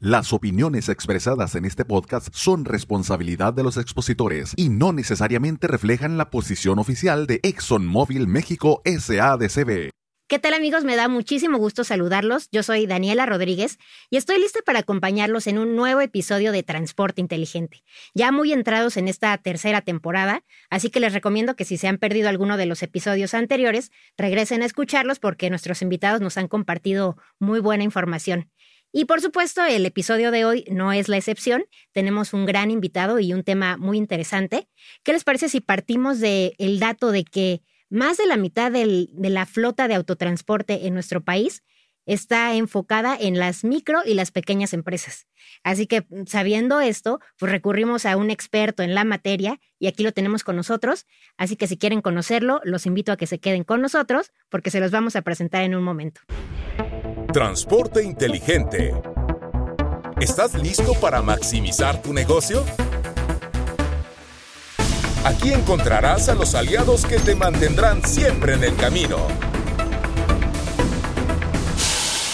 Las opiniones expresadas en este podcast son responsabilidad de los expositores y no necesariamente reflejan la posición oficial de ExxonMobil México SADCB. ¿Qué tal amigos? Me da muchísimo gusto saludarlos. Yo soy Daniela Rodríguez y estoy lista para acompañarlos en un nuevo episodio de Transporte Inteligente, ya muy entrados en esta tercera temporada, así que les recomiendo que si se han perdido alguno de los episodios anteriores, regresen a escucharlos porque nuestros invitados nos han compartido muy buena información. Y por supuesto, el episodio de hoy no es la excepción. Tenemos un gran invitado y un tema muy interesante. ¿Qué les parece si partimos del el dato de que más de la mitad de la flota de autotransporte en nuestro país está enfocada en las micro y las pequeñas empresas? Así que sabiendo esto, pues recurrimos a un experto en la materia y aquí lo tenemos con nosotros. Así que si quieren conocerlo, los invito a que se queden con nosotros porque se los vamos a presentar en un momento. Transporte inteligente. ¿Estás listo para maximizar tu negocio? Aquí encontrarás a los aliados que te mantendrán siempre en el camino.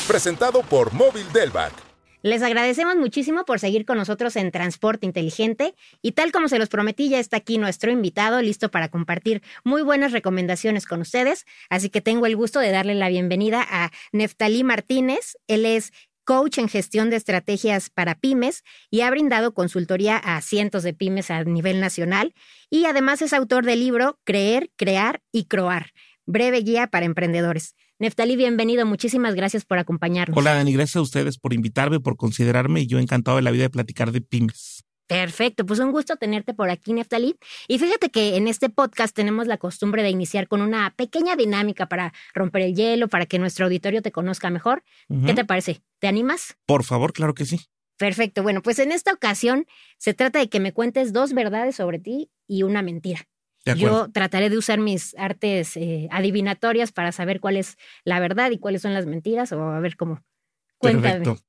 Presentado por Móvil Delvac. Les agradecemos muchísimo por seguir con nosotros en Transporte Inteligente y tal como se los prometí, ya está aquí nuestro invitado listo para compartir muy buenas recomendaciones con ustedes. Así que tengo el gusto de darle la bienvenida a Neftalí Martínez. Él es coach en gestión de estrategias para pymes y ha brindado consultoría a cientos de pymes a nivel nacional y además es autor del libro Creer, Crear y Croar, breve guía para emprendedores. Neftalí, bienvenido. Muchísimas gracias por acompañarnos. Hola, Dani. Gracias a ustedes por invitarme, por considerarme y yo encantado de la vida de platicar de pymes. Perfecto, pues un gusto tenerte por aquí, Neftalí. Y fíjate que en este podcast tenemos la costumbre de iniciar con una pequeña dinámica para romper el hielo, para que nuestro auditorio te conozca mejor. ¿Qué te parece? ¿Te animas? Por favor, claro que sí. Perfecto, bueno, pues en esta ocasión se trata de que me cuentes dos verdades sobre ti y una mentira. Yo trataré de usar mis artes eh, adivinatorias para saber cuál es la verdad y cuáles son las mentiras o a ver cómo. Cuéntame. Perfecto.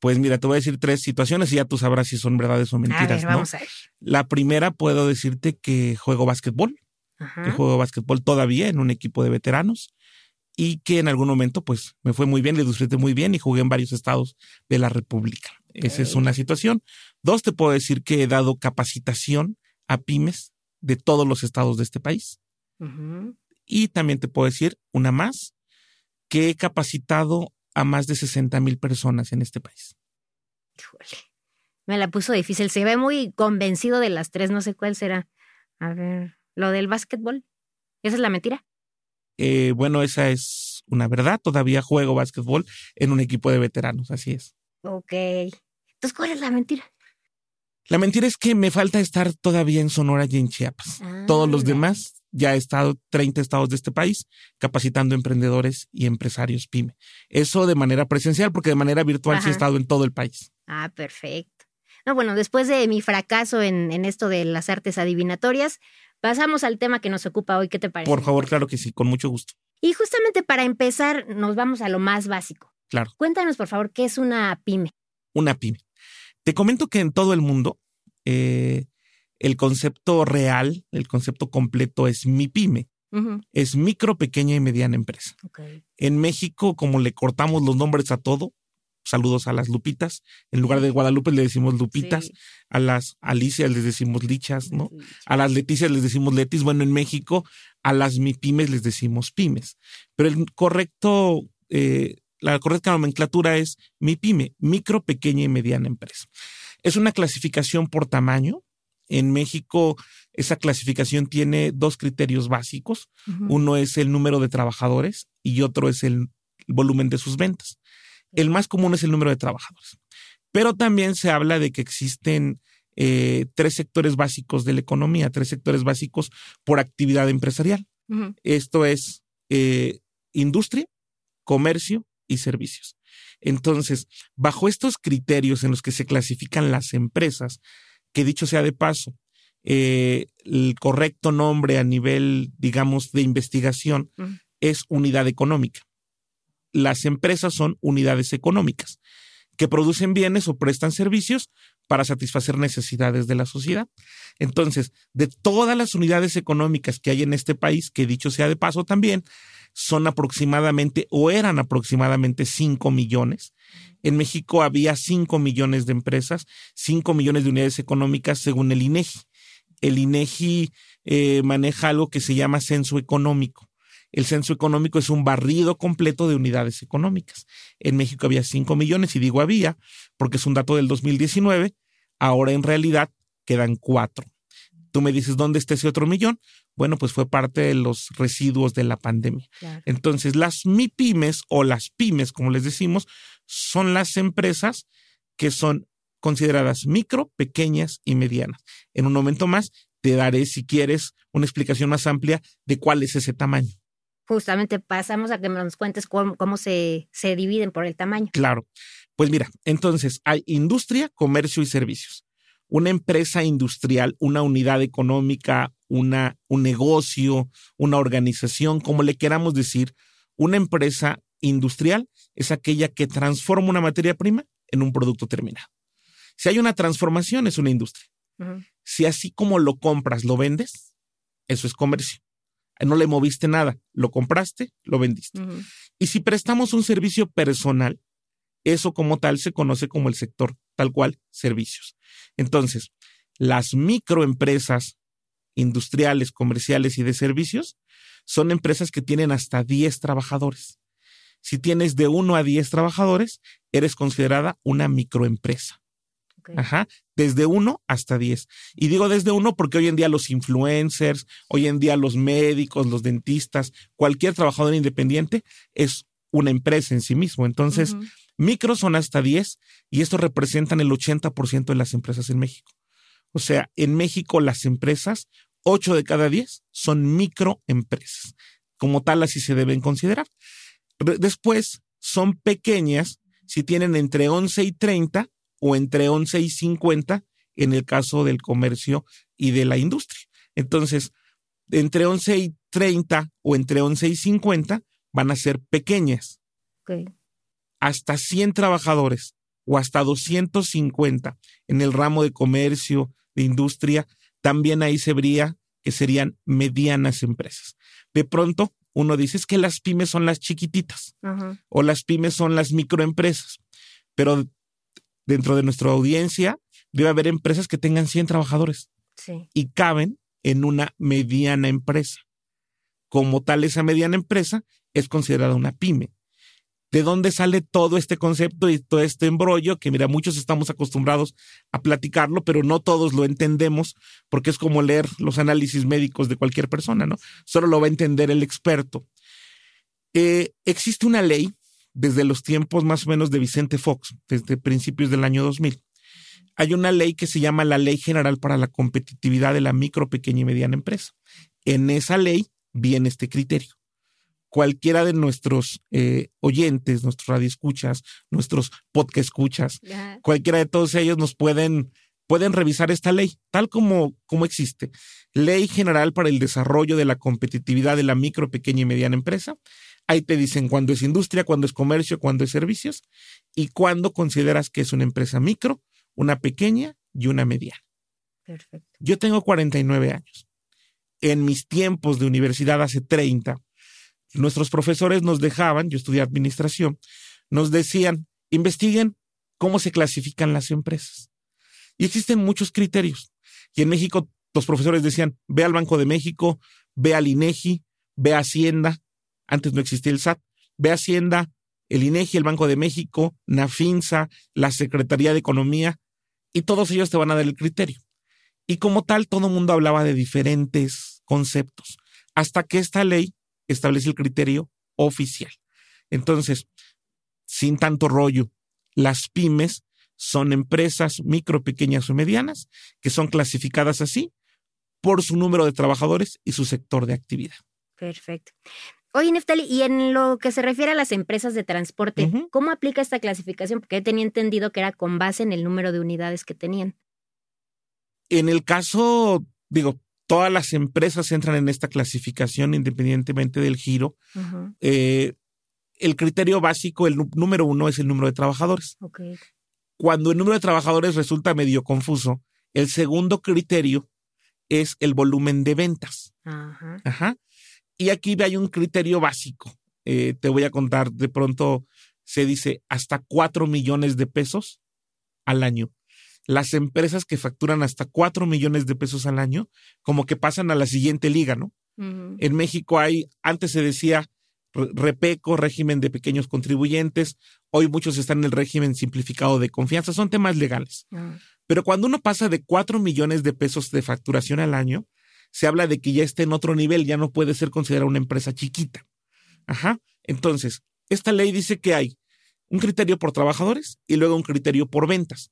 Pues mira, te voy a decir tres situaciones y ya tú sabrás si son verdades o mentiras. A ver, vamos a ver. La primera puedo decirte que juego básquetbol, que juego básquetbol todavía en un equipo de veteranos y que en algún momento pues me fue muy bien, le disfruté muy bien y jugué en varios estados de la República. Esa es una situación. Dos, te puedo decir que he dado capacitación a pymes de todos los estados de este país. Y también te puedo decir una más, que he capacitado a más de 60 mil personas en este país. Me la puso difícil. Se ve muy convencido de las tres, no sé cuál será. A ver, lo del básquetbol. ¿Esa es la mentira? Eh, bueno, esa es una verdad. Todavía juego básquetbol en un equipo de veteranos, así es. Ok. Entonces, ¿cuál es la mentira? La mentira es que me falta estar todavía en Sonora y en Chiapas. Todos los ah. demás ya he estado 30 estados de este país capacitando emprendedores y empresarios pyme. Eso de manera presencial, porque de manera virtual sí he estado en todo el país. Ah, perfecto. No, bueno, después de mi fracaso en, en esto de las artes adivinatorias, pasamos al tema que nos ocupa hoy. ¿Qué te parece? Por favor, claro que sí, con mucho gusto. Y justamente para empezar, nos vamos a lo más básico. Claro. Cuéntanos, por favor, ¿qué es una pyme? Una pyme. Te comento que en todo el mundo eh, el concepto real, el concepto completo es mi pyme. Es micro, pequeña y mediana empresa. En México, como le cortamos los nombres a todo, saludos a las Lupitas. En lugar de Guadalupe le decimos Lupitas, a las Alicias les decimos Lichas, ¿no? A las Leticias les decimos Letis. Bueno, en México a las MIPYMES les decimos pymes. Pero el correcto eh, la correcta nomenclatura es MIPYME, micro, pequeña y mediana empresa. Es una clasificación por tamaño. En México, esa clasificación tiene dos criterios básicos. Uno es el número de trabajadores y otro es el volumen de sus ventas. El más común es el número de trabajadores. Pero también se habla de que existen eh, tres sectores básicos de la economía, tres sectores básicos por actividad empresarial. Esto es eh, industria, comercio y servicios. Entonces, bajo estos criterios en los que se clasifican las empresas, que dicho sea de paso, eh, el correcto nombre a nivel, digamos, de investigación es unidad económica. Las empresas son unidades económicas que producen bienes o prestan servicios para satisfacer necesidades de la sociedad. Entonces, de todas las unidades económicas que hay en este país, que dicho sea de paso también, son aproximadamente o eran aproximadamente 5 millones. En México había 5 millones de empresas, 5 millones de unidades económicas según el INEGI. El INEGI eh, maneja algo que se llama censo económico. El censo económico es un barrido completo de unidades económicas. En México había 5 millones, y digo había, porque es un dato del 2019, ahora en realidad quedan 4. Tú me dices, ¿dónde está ese otro millón? Bueno, pues fue parte de los residuos de la pandemia. Entonces, las MIPIMES o las pymes, como les decimos, son las empresas que son consideradas micro, pequeñas y medianas. En un momento más te daré, si quieres, una explicación más amplia de cuál es ese tamaño. Justamente pasamos a que nos cuentes cómo, se, se dividen por el tamaño. Claro. Pues mira, entonces hay industria, comercio y servicios una empresa industrial, una unidad económica, una, un negocio, una organización, como le queramos decir, una empresa industrial es aquella que transforma una materia prima en un producto terminado. Si hay una transformación, es una industria. Si así como lo compras, lo vendes, eso es comercio. No le moviste nada, lo compraste, lo vendiste. Y si prestamos un servicio personal, eso como tal se conoce como el sector tal cual servicios. Entonces, las microempresas industriales, comerciales y de servicios son empresas que tienen hasta 10 trabajadores. Si tienes de 1 a 10 trabajadores, eres considerada una microempresa. Ajá, desde 1 hasta 10. Y digo desde 1 porque hoy en día los influencers, hoy en día los médicos, los dentistas, cualquier trabajador independiente es una empresa en sí mismo. Entonces, Micros son hasta 10 y estos representan el 80% de las empresas en México. O sea, en México las empresas, 8 de cada 10 son microempresas. Como tal, así se deben considerar. Después, son pequeñas si tienen entre 11 y 30 o entre 11 y 50 en el caso del comercio y de la industria. Entonces, entre 11 y 30 o entre 11 y 50 van a ser pequeñas hasta 100 trabajadores o hasta 250 en el ramo de comercio, de industria, también ahí se vería que serían medianas empresas. De pronto, uno dice es que las pymes son las chiquititas o las pymes son las microempresas, pero dentro de nuestra audiencia debe haber empresas que tengan 100 trabajadores y caben en una mediana empresa. Como tal, esa mediana empresa es considerada una pyme de dónde sale todo este concepto y todo este embrollo, que mira, muchos estamos acostumbrados a platicarlo, pero no todos lo entendemos, porque es como leer los análisis médicos de cualquier persona, ¿no? Solo lo va a entender el experto. Eh, existe una ley desde los tiempos más o menos de Vicente Fox, desde principios del año 2000. Hay una ley que se llama la Ley General para la Competitividad de la Micro, Pequeña y Mediana Empresa. En esa ley viene este criterio cualquiera de nuestros eh, oyentes, nuestros radioescuchas, nuestros podcast escuchas, cualquiera de todos ellos nos pueden, pueden revisar esta ley, tal como, como existe. Ley General para el Desarrollo de la Competitividad de la Micro, Pequeña y Mediana Empresa. Ahí te dicen cuándo es industria, cuándo es comercio, cuándo es servicios y cuándo consideras que es una empresa micro, una pequeña y una mediana. Perfecto. Yo tengo 49 años. En mis tiempos de universidad hace 30, nuestros profesores nos dejaban, yo estudié administración, nos decían, investiguen cómo se clasifican las empresas. Y existen muchos criterios. Y en México los profesores decían, ve al Banco de México, ve al INEGI, ve a Hacienda, antes no existía el SAT, ve a Hacienda, el INEGI, el Banco de México, NAFINSA, la Secretaría de Economía, y todos ellos te van a dar el criterio. Y como tal, todo el mundo hablaba de diferentes conceptos, hasta que esta ley establece el criterio oficial. Entonces, sin tanto rollo, las pymes son empresas micro, pequeñas o medianas que son clasificadas así por su número de trabajadores y su sector de actividad. Perfecto. Oye, Neftali, y en lo que se refiere a las empresas de transporte, ¿cómo aplica esta clasificación? Porque tenía entendido que era con base en el número de unidades que tenían. En el caso, digo, todas las empresas entran en esta clasificación independientemente del giro. Eh, el criterio básico, el número uno, es el número de trabajadores. Cuando el número de trabajadores resulta medio confuso, el segundo criterio es el volumen de ventas. Ajá. Y aquí hay un criterio básico. Eh, te voy a contar, de pronto se dice hasta 4 millones de pesos al año. Las empresas que facturan hasta 4 millones de pesos al año, como que pasan a la siguiente liga, ¿no? En México hay, antes se decía REPECO, régimen de pequeños contribuyentes, hoy muchos están en el régimen simplificado de confianza, son temas legales. Ah. Pero cuando uno pasa de 4 millones de pesos de facturación al año, se habla de que ya está en otro nivel, ya no puede ser considerada una empresa chiquita. Ajá. Entonces, esta ley dice que hay un criterio por trabajadores y luego un criterio por ventas.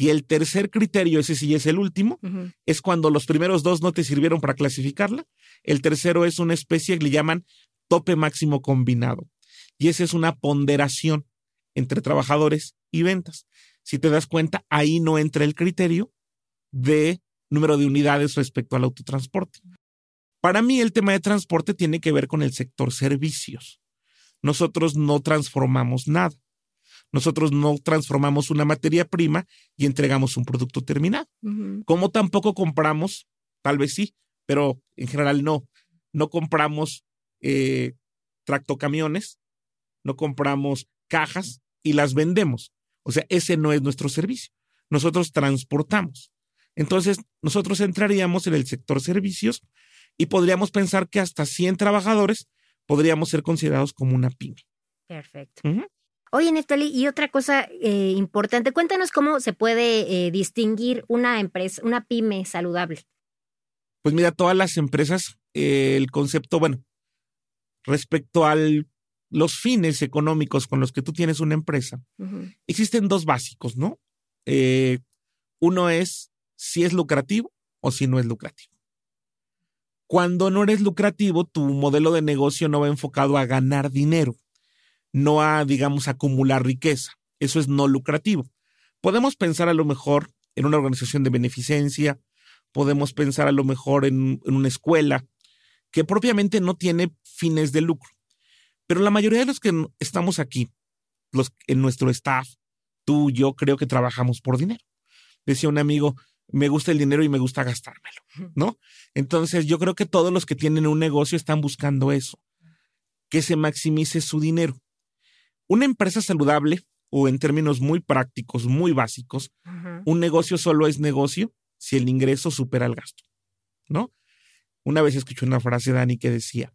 Y el tercer criterio, ese sí es el último, es cuando los primeros dos no te sirvieron para clasificarla. El tercero es una especie que le llaman tope máximo combinado. Y esa es una ponderación entre trabajadores y ventas. Si te das cuenta, ahí no entra el criterio de número de unidades respecto al autotransporte. Para mí el tema de transporte tiene que ver con el sector servicios. Nosotros no transformamos nada. Nosotros no transformamos una materia prima y entregamos un producto terminado. Como tampoco compramos, tal vez sí, pero en general no. No compramos eh, tractocamiones, no compramos cajas y las vendemos. O sea, ese no es nuestro servicio. Nosotros transportamos. Entonces, nosotros entraríamos en el sector servicios y podríamos pensar que hasta 100 trabajadores podríamos ser considerados como una pyme. Perfecto. Oye, Neftali, y otra cosa eh, importante, cuéntanos cómo se puede eh, distinguir una empresa, una pyme saludable. Pues mira, todas las empresas, eh, el concepto, bueno, respecto a los fines económicos con los que tú tienes una empresa, existen dos básicos, ¿no? uno es si es lucrativo o si no es lucrativo. Cuando no eres lucrativo, tu modelo de negocio no va enfocado a ganar dinero, no a, digamos, acumular riqueza. Eso es no lucrativo. Podemos pensar a lo mejor en una organización de beneficencia, podemos pensar a lo mejor en, en una escuela que propiamente no tiene fines de lucro. Pero la mayoría de los que estamos aquí, los en nuestro staff, tú, yo creo que trabajamos por dinero. Decía un amigo, me gusta el dinero y me gusta gastármelo, ¿no? Entonces yo creo que todos los que tienen un negocio están buscando eso, que se maximice su dinero. Una empresa saludable, o en términos muy prácticos, muy básicos, un negocio solo es negocio si el ingreso supera el gasto, ¿no? Una vez escuché una frase de Dani que decía,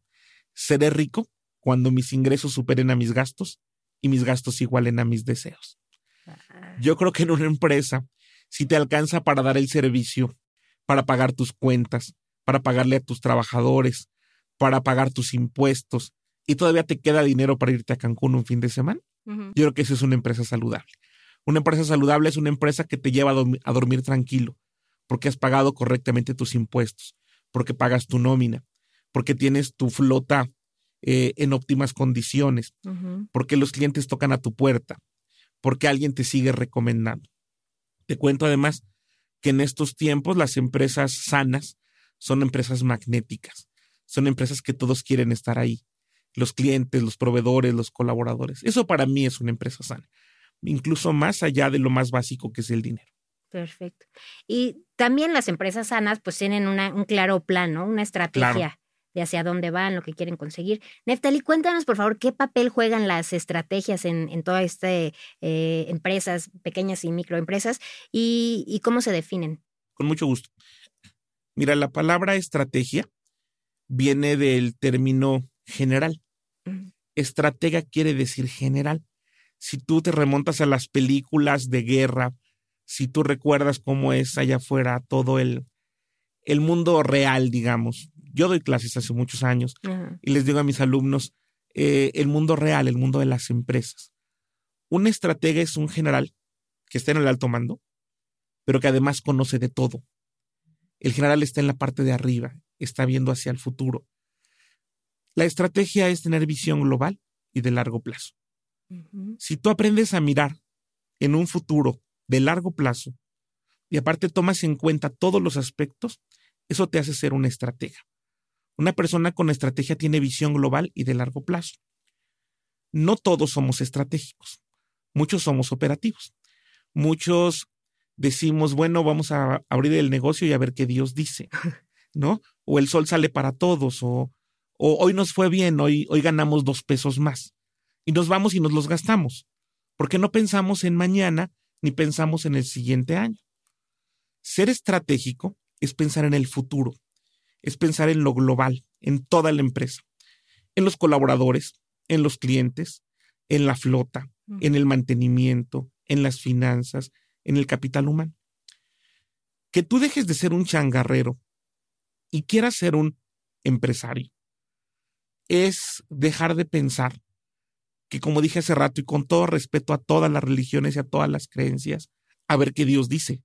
seré rico cuando mis ingresos superen a mis gastos y mis gastos igualen a mis deseos. Ah. Yo creo que en una empresa si te alcanza para dar el servicio, para pagar tus cuentas, para pagarle a tus trabajadores, para pagar tus impuestos y todavía te queda dinero para irte a Cancún un fin de semana, yo creo que eso es una empresa saludable. Una empresa saludable es una empresa que te lleva a, dormir tranquilo, porque has pagado correctamente tus impuestos, porque pagas tu nómina, porque tienes tu flota eh, en óptimas condiciones, porque los clientes tocan a tu puerta, porque alguien te sigue recomendando. Te cuento además que en estos tiempos las empresas sanas son empresas magnéticas, son empresas que todos quieren estar ahí, los clientes, los proveedores, los colaboradores. Eso para mí es una empresa sana, incluso más allá de lo más básico que es el dinero. Perfecto. Y también las empresas sanas pues tienen un claro plan, ¿no? Una estrategia de hacia dónde van, lo que quieren conseguir. Neftali, cuéntanos, por favor, qué papel juegan las estrategias en, en todas estas eh, empresas, pequeñas y microempresas, y, y cómo se definen. Con mucho gusto. Mira, la palabra estrategia viene del término general. Estratega quiere decir general. Si tú te remontas a las películas de guerra, si tú recuerdas cómo es allá afuera todo el, el mundo real, digamos, yo doy clases hace muchos años y les digo a mis alumnos eh, el mundo real, el mundo de las empresas. Un estratega es un general que está en el alto mando, pero que además conoce de todo. El general está en la parte de arriba, está viendo hacia el futuro. La estrategia es tener visión global y de largo plazo. Si tú aprendes a mirar en un futuro de largo plazo y aparte tomas en cuenta todos los aspectos, eso te hace ser una estratega. Una persona con estrategia tiene visión global y de largo plazo. No todos somos estratégicos, muchos somos operativos. Muchos decimos, bueno, vamos a abrir el negocio y a ver qué Dios dice, ¿no? O el sol sale para todos, o, O hoy nos fue bien, hoy, hoy ganamos dos pesos más. Y nos vamos y nos los gastamos. Porque no pensamos en mañana ni pensamos en el siguiente año. Ser estratégico es pensar en el futuro, es pensar en lo global, en toda la empresa, en los colaboradores, en los clientes, en la flota, en el mantenimiento, en las finanzas, en el capital humano. Que tú dejes de ser un changarrero y quieras ser un empresario es dejar de pensar que, como dije hace rato, y con todo respeto a todas las religiones y a todas las creencias, a ver qué Dios dice.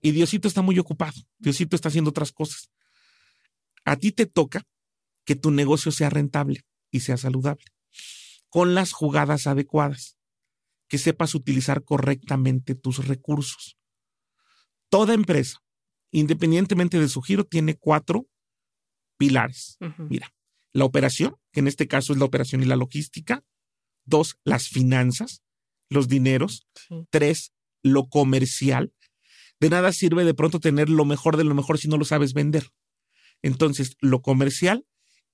Y Diosito está muy ocupado, Diosito está haciendo otras cosas. A ti te toca que tu negocio sea rentable y sea saludable, con las jugadas adecuadas, que sepas utilizar correctamente tus recursos. Toda empresa, independientemente de su giro, tiene cuatro pilares. Mira, la operación, que en este caso es la operación y la logística. Dos, las finanzas, los dineros. Tres, lo comercial. De nada sirve de pronto tener lo mejor de lo mejor si no lo sabes vender. Entonces, lo comercial.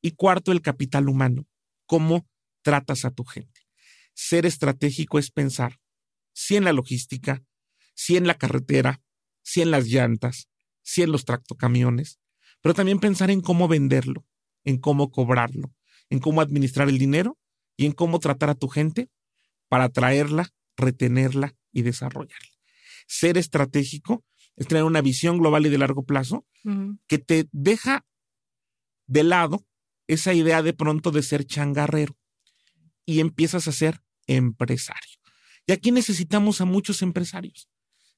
Y cuarto, el capital humano. ¿Cómo tratas a tu gente? Ser estratégico es pensar si en la logística, si en la carretera, si en las llantas, si en los tractocamiones, pero también pensar en cómo venderlo, en cómo cobrarlo, en cómo administrar el dinero y en cómo tratar a tu gente para atraerla, retenerla y desarrollarla. Ser estratégico es tener una visión global y de largo plazo que te deja de lado esa idea de pronto de ser changarrero y empiezas a ser empresario. Y aquí necesitamos a muchos empresarios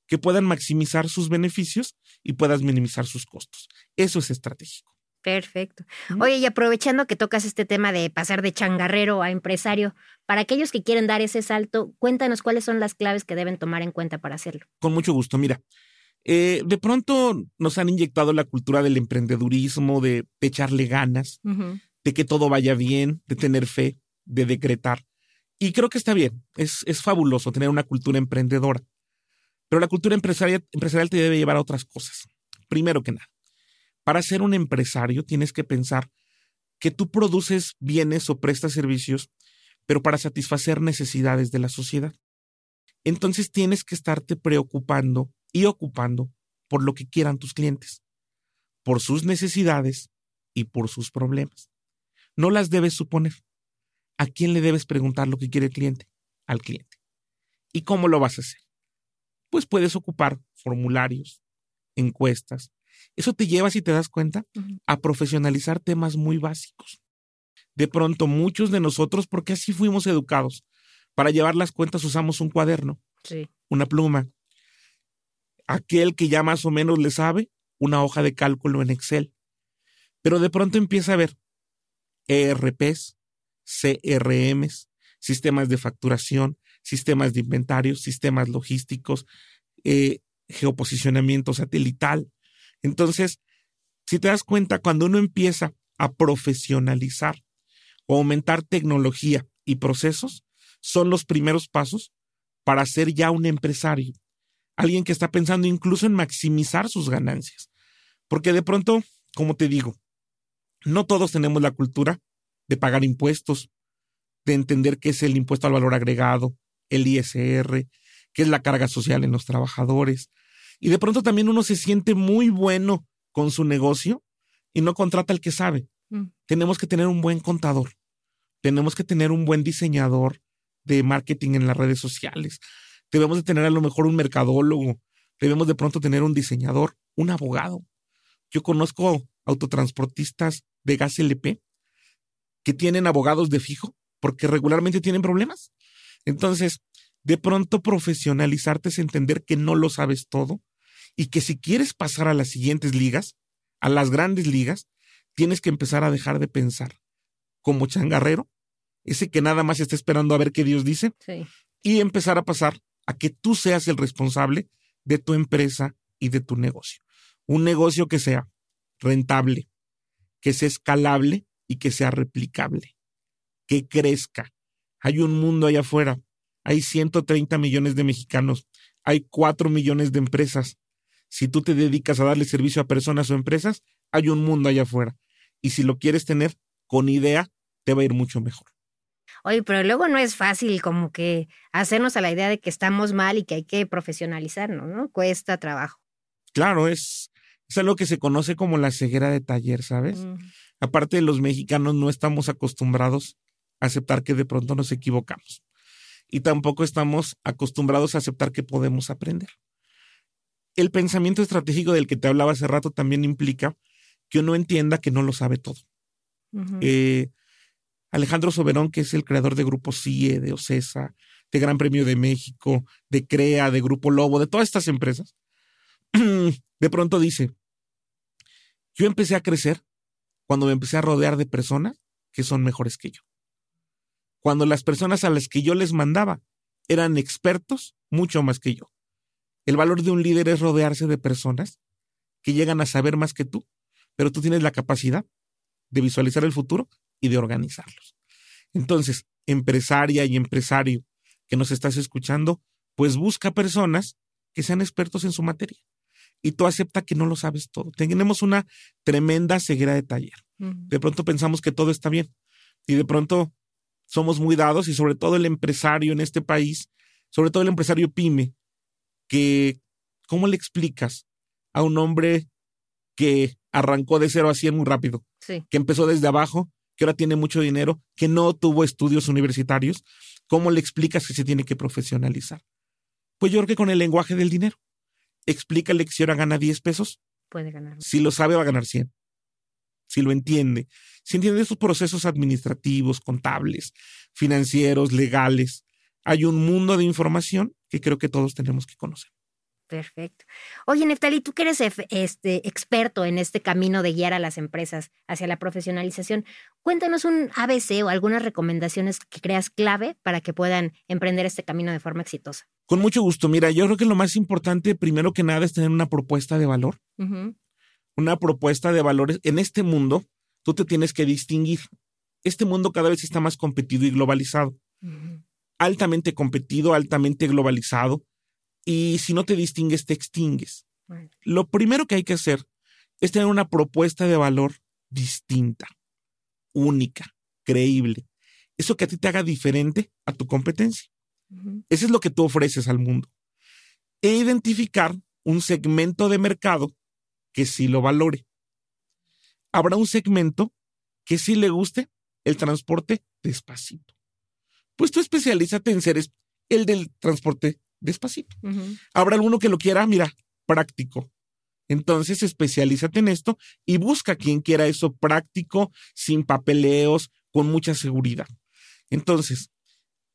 que puedan maximizar sus beneficios y puedas minimizar sus costos. Eso es estratégico. Perfecto. Oye, y aprovechando que tocas este tema de pasar de changarrero a empresario, para aquellos que quieren dar ese salto, cuéntanos cuáles son las claves que deben tomar en cuenta para hacerlo. Con mucho gusto. Mira, eh, de pronto nos han inyectado la cultura del emprendedurismo, de, echarle ganas, de que todo vaya bien, de tener fe, de decretar. Y creo que está bien, es, es fabuloso tener una cultura emprendedora. Pero la cultura empresarial, empresarial te debe llevar a otras cosas. Primero que nada, para ser un empresario tienes que pensar que tú produces bienes o prestas servicios, pero para satisfacer necesidades de la sociedad. Entonces tienes que estarte preocupando y ocupando por lo que quieran tus clientes, por sus necesidades y por sus problemas. No las debes suponer. ¿A quién le debes preguntar lo que quiere el cliente? Al cliente. ¿Y cómo lo vas a hacer? Pues puedes ocupar formularios, encuestas, eso te lleva, si te das cuenta, a profesionalizar temas muy básicos. De pronto, muchos de nosotros, porque así fuimos educados, para llevar las cuentas usamos un cuaderno, una pluma. Aquel que ya más o menos le sabe, una hoja de cálculo en Excel. Pero de pronto empieza a ver ERPs, CRMs, sistemas de facturación, sistemas de inventarios, sistemas logísticos, eh, geoposicionamiento satelital, entonces, si te das cuenta, cuando uno empieza a profesionalizar o aumentar tecnología y procesos, son los primeros pasos para ser ya un empresario, alguien que está pensando incluso en maximizar sus ganancias. Porque de pronto, como te digo, no todos tenemos la cultura de pagar impuestos, de entender qué es el impuesto al valor agregado, el ISR, qué es la carga social en los trabajadores, y de pronto también uno se siente muy bueno con su negocio y no contrata al que sabe. Mm. Tenemos que tener un buen contador. Tenemos que tener un buen diseñador de marketing en las redes sociales. Debemos de tener a lo mejor un mercadólogo. Debemos de pronto tener un diseñador, un abogado. Yo conozco autotransportistas de gas LP que tienen abogados de fijo porque regularmente tienen problemas. Entonces, de pronto profesionalizarte es entender que no lo sabes todo y que si quieres pasar a las siguientes ligas, a las grandes ligas, tienes que empezar a dejar de pensar como changarrero, ese que nada más está esperando a ver qué Dios dice, y empezar a pasar a que tú seas el responsable de tu empresa y de tu negocio. Un negocio que sea rentable, que sea escalable y que sea replicable, que crezca. Hay un mundo allá afuera hay 130 millones de mexicanos, hay 4 millones de empresas. Si tú te dedicas a darle servicio a personas o empresas, hay un mundo allá afuera. Y si lo quieres tener, con idea, te va a ir mucho mejor. Oye, pero luego no es fácil como que hacernos a la idea de que estamos mal y que hay que profesionalizarnos, ¿no? Cuesta trabajo. Claro, es, es algo que se conoce como la ceguera de taller, ¿sabes? Aparte, los mexicanos no estamos acostumbrados a aceptar que de pronto nos equivocamos. Y tampoco estamos acostumbrados a aceptar que podemos aprender. El pensamiento estratégico del que te hablaba hace rato también implica que uno entienda que no lo sabe todo. eh, Alejandro Soberón, que es el creador de Grupo CIE, de OCESA, de Gran Premio de México, de CREA, de Grupo Lobo, de todas estas empresas, de pronto dice, yo empecé a crecer cuando me empecé a rodear de personas que son mejores que yo. Cuando las personas a las que yo les mandaba eran expertos mucho más que yo. El valor de un líder es rodearse de personas que llegan a saber más que tú, pero tú tienes la capacidad de visualizar el futuro y de organizarlos. Entonces, empresaria y empresario que nos estás escuchando, pues busca personas que sean expertos en su materia. Y tú acepta que no lo sabes todo. Tenemos una tremenda ceguera de taller. De pronto pensamos que todo está bien. Y de pronto somos muy dados y sobre todo el empresario en este país, sobre todo el empresario pyme, que, ¿cómo le explicas a un hombre que arrancó de cero a cien muy rápido? Que empezó desde abajo que ahora tiene mucho dinero, que no tuvo estudios universitarios, ¿cómo le explicas que se tiene que profesionalizar? Pues yo creo que con el lenguaje del dinero. Explícale que si ahora gana 10 pesos, puede ganar. Si lo sabe, va a ganar 100. Si lo entiende. Si entiende esos procesos administrativos, contables, financieros, legales, hay un mundo de información que creo que todos tenemos que conocer. Perfecto. Oye, Neftali, tú que eres este, experto en este camino de guiar a las empresas hacia la profesionalización, cuéntanos un ABC o algunas recomendaciones que creas clave para que puedan emprender este camino de forma exitosa. Con mucho gusto. Mira, yo creo que lo más importante, primero que nada, es tener una propuesta de valor. Una propuesta de valores. En este mundo, tú te tienes que distinguir. Este mundo cada vez está más competido y globalizado. Altamente competido, altamente globalizado y si no te distingues, te extingues. Lo primero que hay que hacer es tener una propuesta de valor distinta, única, creíble. Eso que a ti te haga diferente a tu competencia. Eso es lo que tú ofreces al mundo. E identificar un segmento de mercado que sí lo valore. Habrá un segmento que sí le guste el transporte despacito. Pues tú especialízate en ser el del transporte despacito. Habrá alguno que lo quiera, mira, práctico. Entonces, especialízate en esto y busca quien quiera eso práctico, sin papeleos, con mucha seguridad. Entonces,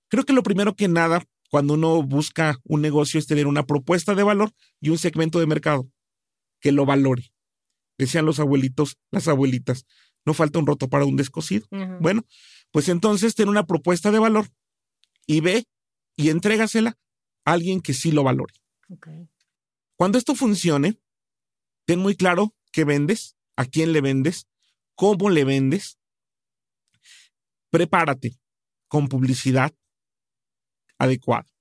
creo que lo primero que nada, cuando uno busca un negocio, es tener una propuesta de valor y un segmento de mercado que lo valore. Decían los abuelitos, las abuelitas, no falta un roto para un descosido. Bueno, pues entonces ten una propuesta de valor y ve y entrégasela alguien que sí lo valore. Cuando esto funcione, ten muy claro qué vendes, a quién le vendes, cómo le vendes. Prepárate con publicidad adecuada,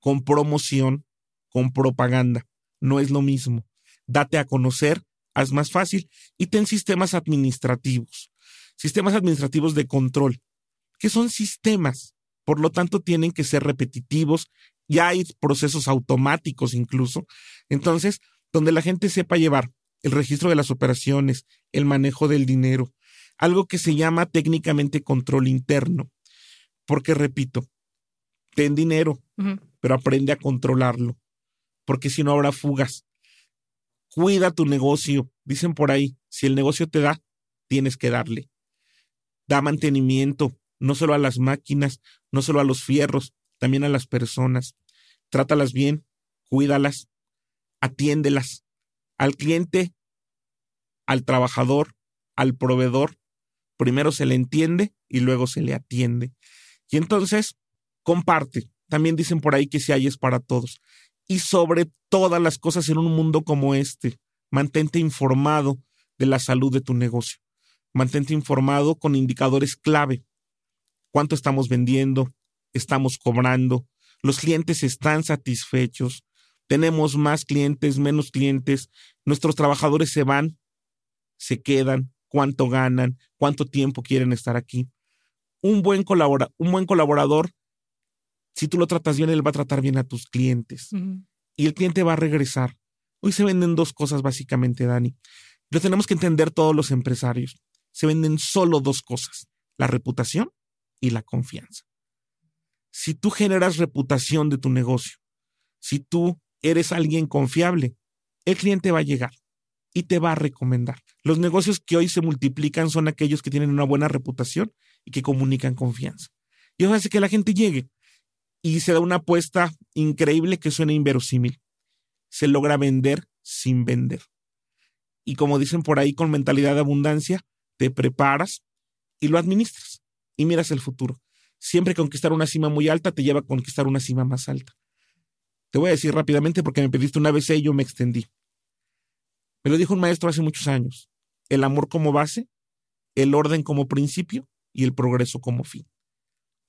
con promoción, con propaganda. No es lo mismo. Date a conocer, haz más fácil y ten sistemas administrativos, sistemas administrativos de control, que son sistemas, por lo tanto tienen que ser repetitivos ya hay procesos automáticos incluso. Entonces, donde la gente sepa llevar el registro de las operaciones, el manejo del dinero, algo que se llama técnicamente control interno. Porque, repito, ten dinero, pero aprende a controlarlo, porque si no habrá fugas. Cuida tu negocio. Dicen por ahí, si el negocio te da, tienes que darle. Da mantenimiento, no solo a las máquinas, no solo a los fierros, también a las personas. Trátalas bien, cuídalas, atiéndelas. Al cliente, al trabajador, al proveedor, primero se le entiende y luego se le atiende. Y entonces, comparte. También dicen por ahí que si hay es para todos. Y sobre todas las cosas en un mundo como este, mantente informado de la salud de tu negocio. Mantente informado con indicadores clave. ¿Cuánto estamos vendiendo? estamos cobrando, los clientes están satisfechos, tenemos más clientes, menos clientes, nuestros trabajadores se van, se quedan, cuánto ganan, cuánto tiempo quieren estar aquí. Un buen, un buen colaborador, si tú lo tratas bien, él va a tratar bien a tus clientes y el cliente va a regresar. Hoy se venden dos cosas básicamente, Dani. Lo tenemos que entender todos los empresarios. Se venden solo dos cosas, la reputación y la confianza. Si tú generas reputación de tu negocio, si tú eres alguien confiable, el cliente va a llegar y te va a recomendar. Los negocios que hoy se multiplican son aquellos que tienen una buena reputación y que comunican confianza. Y eso hace que la gente llegue y se da una apuesta increíble que suena inverosímil. Se logra vender sin vender. Y como dicen por ahí, con mentalidad de abundancia, te preparas y lo administras y miras el futuro. Siempre conquistar una cima muy alta te lleva a conquistar una cima más alta. Te voy a decir rápidamente porque me pediste una vez y yo me extendí. Me lo dijo un maestro hace muchos años. El amor como base, el orden como principio y el progreso como fin.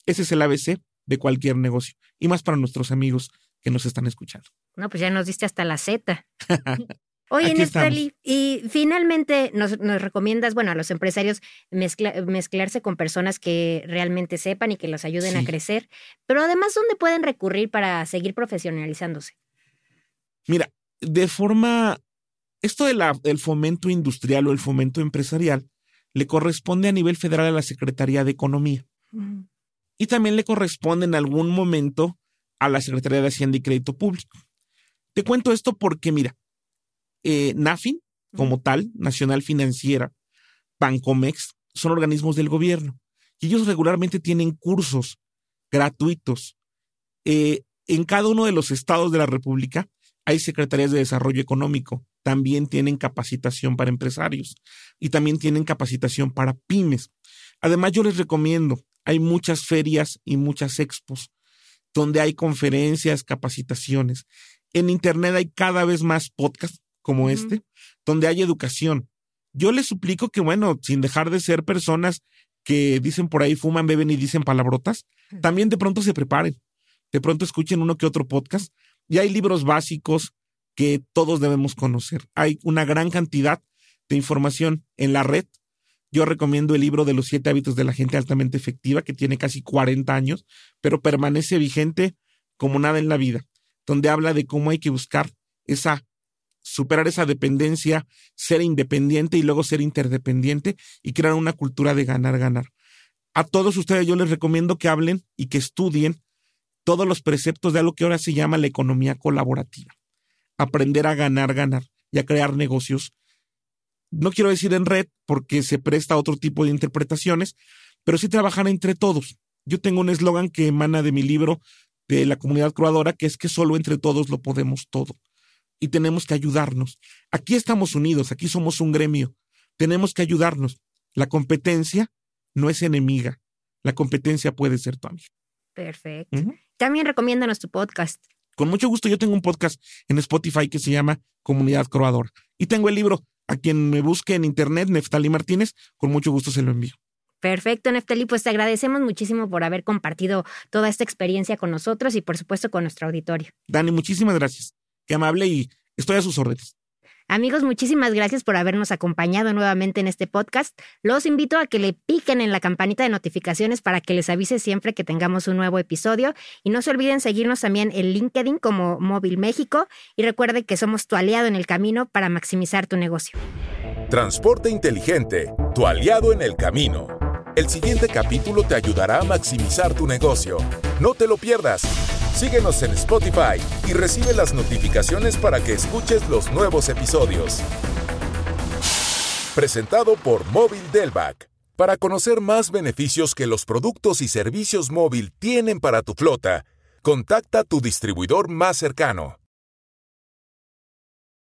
Ese es el ABC de cualquier negocio y más para nuestros amigos que nos están escuchando. No, pues ya nos diste hasta la Z. Oye, Neftali, y finalmente nos, recomiendas, bueno, a los empresarios mezclarse con personas que realmente sepan y que los ayuden a crecer, pero además, ¿dónde pueden recurrir para seguir profesionalizándose? Mira, de forma, esto del fomento industrial o el fomento empresarial le corresponde a nivel federal a la Secretaría de Economía y también le corresponde en algún momento a la Secretaría de Hacienda y Crédito Público. Te cuento esto porque, mira, eh, NAFIN, como tal, Nacional Financiera, Bancomex, son organismos del gobierno y ellos regularmente tienen cursos gratuitos. Eh, en cada uno de los estados de la República hay secretarías de desarrollo económico, también tienen capacitación para empresarios y también tienen capacitación para pymes. Además, yo les recomiendo, hay muchas ferias y muchas expos donde hay conferencias, capacitaciones. En Internet hay cada vez más podcasts como este, donde hay educación. Yo les suplico que, bueno, sin dejar de ser personas que dicen por ahí, fuman, beben y dicen palabrotas, también de pronto se preparen, de pronto escuchen uno que otro podcast. Y hay libros básicos que todos debemos conocer. Hay una gran cantidad de información en la red yo recomiendo el libro de los siete hábitos de la gente altamente efectiva, que tiene casi 40 años, pero permanece vigente como nada en la vida, donde habla de cómo hay que buscar esa, superar esa dependencia, ser independiente y luego ser interdependiente y crear una cultura de ganar, ganar. A todos ustedes yo les recomiendo que hablen y que estudien todos los preceptos de algo que ahora se llama la economía colaborativa. Aprender a ganar, ganar y a crear negocios no quiero decir en red porque se presta a otro tipo de interpretaciones, pero sí trabajar entre todos. Yo tengo un eslogan que emana de mi libro de la comunidad croadora, que es que solo entre todos lo podemos todo. Y tenemos que ayudarnos. Aquí estamos unidos, aquí somos un gremio. Tenemos que ayudarnos. La competencia no es enemiga. La competencia puede ser tu amiga. Perfecto. También recomiéndanos tu podcast. Con mucho gusto, yo tengo un podcast en Spotify que se llama Comunidad Croadora. Y tengo el libro a quien me busque en internet, Neftali Martínez, con mucho gusto se lo envío. Perfecto, Neftali, pues te agradecemos muchísimo por haber compartido toda esta experiencia con nosotros y por supuesto con nuestro auditorio. Dani, muchísimas gracias. Qué amable y estoy a sus órdenes. Amigos, muchísimas gracias por habernos acompañado nuevamente en este podcast. Los invito a que le piquen en la campanita de notificaciones para que les avise siempre que tengamos un nuevo episodio. Y no se olviden seguirnos también en LinkedIn como Móvil México. Y recuerde que somos tu aliado en el camino para maximizar tu negocio. Transporte inteligente, tu aliado en el camino. El siguiente capítulo te ayudará a maximizar tu negocio. No te lo pierdas. Síguenos en Spotify y recibe las notificaciones para que escuches los nuevos episodios. Presentado por Móvil Delvac. Para conocer más beneficios que los productos y servicios móvil tienen para tu flota, contacta a tu distribuidor más cercano.